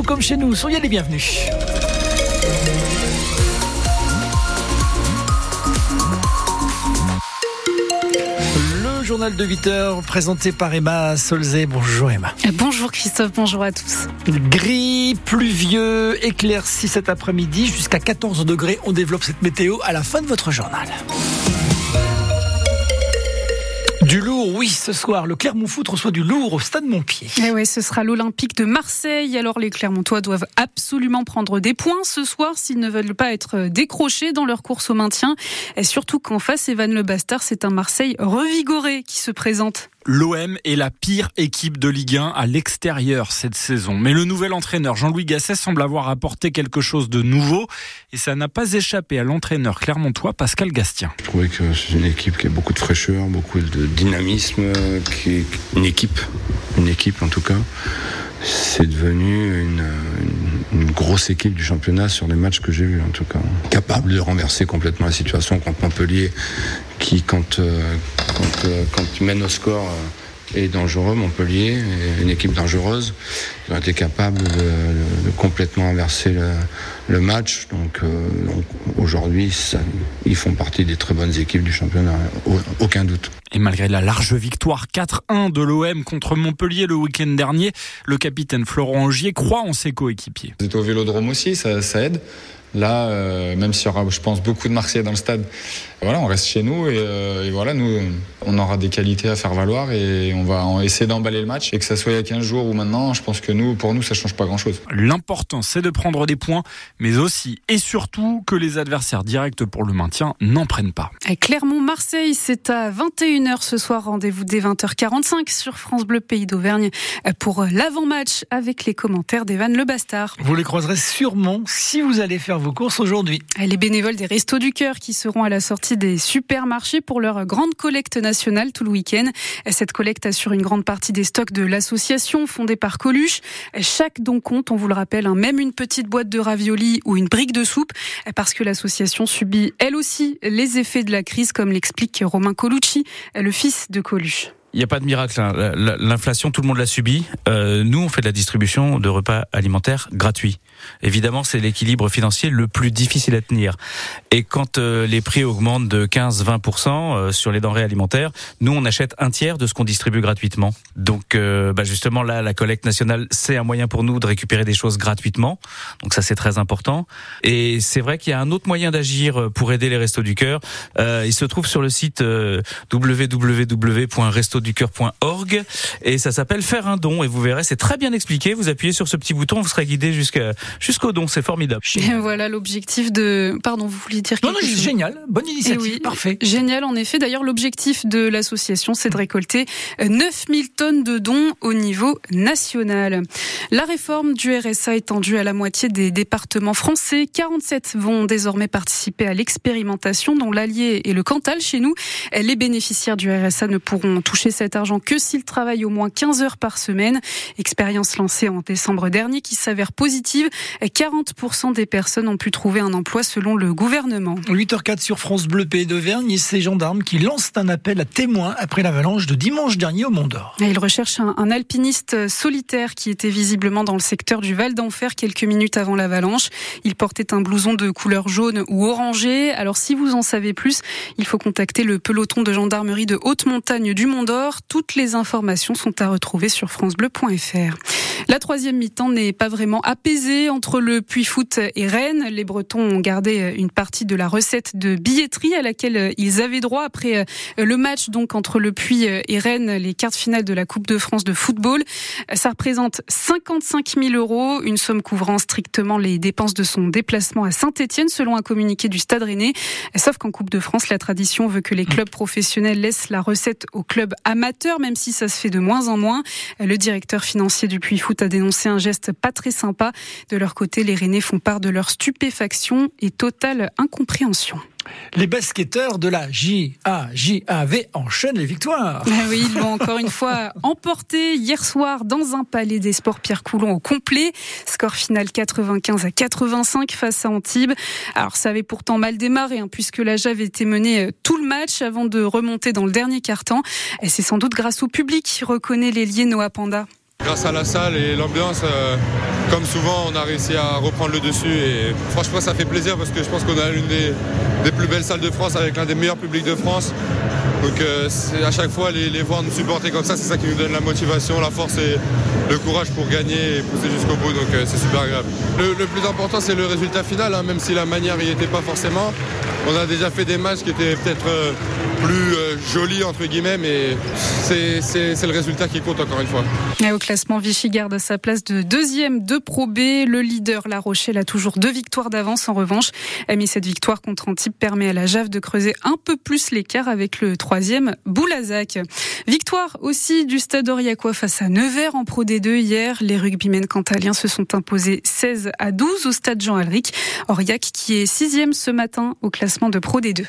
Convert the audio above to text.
vous comme chez nous. Soyez les bienvenus. Le journal de 8 heures présenté par Emma Solzé. Bonjour Emma. Bonjour Christophe, bonjour à tous. Gris, pluvieux, éclairci cet après-midi jusqu'à 14 degrés. On développe cette météo à la fin de votre journal. Du lourd, oui, ce soir, le Clermont Foot reçoit du lourd au stade Montpied. Eh ouais, ce sera l'Olympique de Marseille. Alors les Clermontois doivent absolument prendre des points ce soir s'ils ne veulent pas être décrochés dans leur course au maintien. Et surtout qu'en face, Evan Le Bastard, c'est un Marseille revigoré qui se présente. L'OM est la pire équipe de Ligue 1 à l'extérieur cette saison. Mais le nouvel entraîneur Jean-Louis Gasset semble avoir apporté quelque chose de nouveau et ça n'a pas échappé à l'entraîneur clermontois Pascal Gastien. Je trouvais que c'est une équipe qui a beaucoup de fraîcheur, beaucoup de dynamisme, qui est une équipe, une équipe en tout cas. C'est devenu une, une, une, grosse équipe du championnat sur les matchs que j'ai vus en tout cas. Capable de renverser complètement la situation contre Montpellier qui quand, euh, quand, euh, quand tu mènes au score euh, est dangereux, Montpellier, une équipe dangereuse. Ils ont été capables de, de, de complètement inverser le, le match. Donc, euh, donc aujourd'hui, ils font partie des très bonnes équipes du championnat, aucun doute. Et malgré la large victoire 4-1 de l'OM contre Montpellier le week-end dernier, le capitaine Florent Angier croit en ses coéquipiers. Vous êtes au Vélodrome aussi, ça, ça aide. Là, euh, même s'il y aura, je pense, beaucoup de Marseillais dans le stade, voilà, on reste chez nous et, euh, et, voilà, nous, on aura des qualités à faire valoir et on va essayer d'emballer le match. Et que ça soit il y a 15 jours ou maintenant, je pense que nous, pour nous, ça change pas grand-chose. L'important, c'est de prendre des points, mais aussi et surtout que les adversaires directs pour le maintien n'en prennent pas. Clermont-Marseille, c'est à 21h ce soir. Rendez-vous dès 20h45 sur France Bleu Pays d'Auvergne pour l'avant-match avec les commentaires d'Evan Le Bastard. Vous les croiserez sûrement si vous allez faire vos courses aujourd'hui. Les bénévoles des Restos du Cœur qui seront à la sortie des supermarchés pour leur grande collecte nationale tout le week-end. Cette collecte assure une grande partie des stocks de l'association fondée par Coluche. Chaque don compte, on vous le rappelle, hein, même une petite boîte de raviolis ou une brique de soupe, parce que l'association subit elle aussi les effets de la crise, comme l'explique Romain Colucci, le fils de Coluche. Il n'y a pas de miracle. Hein. L'inflation, tout le monde l'a subi. Euh, nous, on fait de la distribution de repas alimentaires gratuits. Évidemment, c'est l'équilibre financier le plus difficile à tenir. Et quand euh, les prix augmentent de 15-20% euh, sur les denrées alimentaires, nous, on achète un tiers de ce qu'on distribue gratuitement. Donc, euh, bah justement, là, la collecte nationale, c'est un moyen pour nous de récupérer des choses gratuitement. Donc, ça, c'est très important. Et c'est vrai qu'il y a un autre moyen d'agir pour aider les Restos du Cœur. il se trouve sur le site www.resto ducoeur.org et ça s'appelle faire un don. Et vous verrez c'est très bien expliqué. Vous appuyez sur ce petit bouton vous serez guidé jusqu'à jusqu'au don. C'est formidable. Et voilà l'objectif de pardon vous vouliez dire non non chose génial. Bonne initiative. oui, parfait. Génial en effet. D'ailleurs l'objectif de l'association c'est de récolter 9000 tonnes de dons au niveau national. La réforme du RSA étendue à la moitié des départements français. 47 vont désormais participer à l'expérimentation dont l'Allier et le Cantal chez nous les bénéficiaires du RSA ne pourront toucher cet argent que s'ils travaillent au moins 15 heures par semaine. Expérience lancée en décembre dernier qui s'avère positive. 40% des personnes ont pu trouver un emploi selon le gouvernement. 8h04 sur France Bleu Pays d'Auvergne ces gendarmes qui lancent un appel à témoins après l'avalanche de dimanche dernier au Mont d'Or. Ils recherchent un, un, alpiniste solitaire qui était visiblement dans le secteur du Val d'Enfer quelques minutes avant l'avalanche. Il portait un blouson de couleur jaune ou orangé. Alors si vous en savez plus, il faut contacter le peloton de gendarmerie de haute montagne du Mont d'Or. Toutes les informations sont à retrouver sur francebleu.fr. La troisième mi-temps n'est pas vraiment apaisée entre le Puy-Foot et Rennes. Les Bretons ont gardé une partie de la recette de billetterie à laquelle ils avaient droit après le match donc entre le Puy et Rennes, les quarts finales de la Coupe de France de football. Ça représente 55 000 euros, une somme couvrant strictement les dépenses de son déplacement à Saint-Etienne, selon un communiqué du Stade Rennais. Sauf qu'en Coupe de France, la tradition veut que les clubs professionnels laissent la recette aux clubs amateurs, même si ça se fait de moins en moins. Le directeur financier du Puy Foot a dénoncé un geste pas très sympa. De leur côté, les Rennais font part de leur stupéfaction et totale incompréhension. Les basketteurs de la JAJAV enchaînent les victoires. Ah oui, ils l'ont encore une fois emporté hier soir dans un palais des sports Pierre Coulon au complet. Score final 95 à 85 face à Antibes. Alors ça avait pourtant mal démarré hein, puisque la JAV était menée tout le match avant de remonter dans le dernier quart-temps. Et c'est sans doute grâce au public qui reconnaît les liés Noah Panda. Grâce à la salle et l'ambiance, euh, comme souvent, on a réussi à reprendre le dessus. Et franchement, ça fait plaisir parce que je pense qu'on a l'une des, plus belles salles de France avec l'un des meilleurs publics de France. Donc euh, à chaque fois, les, voir nous supporter comme ça, c'est ça qui nous donne la motivation, la force et le courage pour gagner et pousser jusqu'au bout. Donc euh, c'est super agréable. Le, le, plus important, c'est le résultat final, hein, même si la manière n'y était pas forcément. On a déjà fait des matchs qui étaient peut-être euh, plus euh, jolis, entre guillemets, mais c'est le résultat qui compte encore une fois. Et au classement, Vichy garde sa place de deuxième de Pro B. Le leader, La Rochelle, a toujours deux victoires d'avance. En revanche, mais cette victoire contre Antibes permet à la JAV de creuser un peu plus l'écart avec le troisième, Boulazac. Victoire aussi du Stade Aurillacois face à Nevers en Pro D2 hier. Les rugbymen cantaliens se sont imposés 16 à 12 au Stade Jean-Alric. Aurillac qui est sixième ce matin au classement de Pro D2.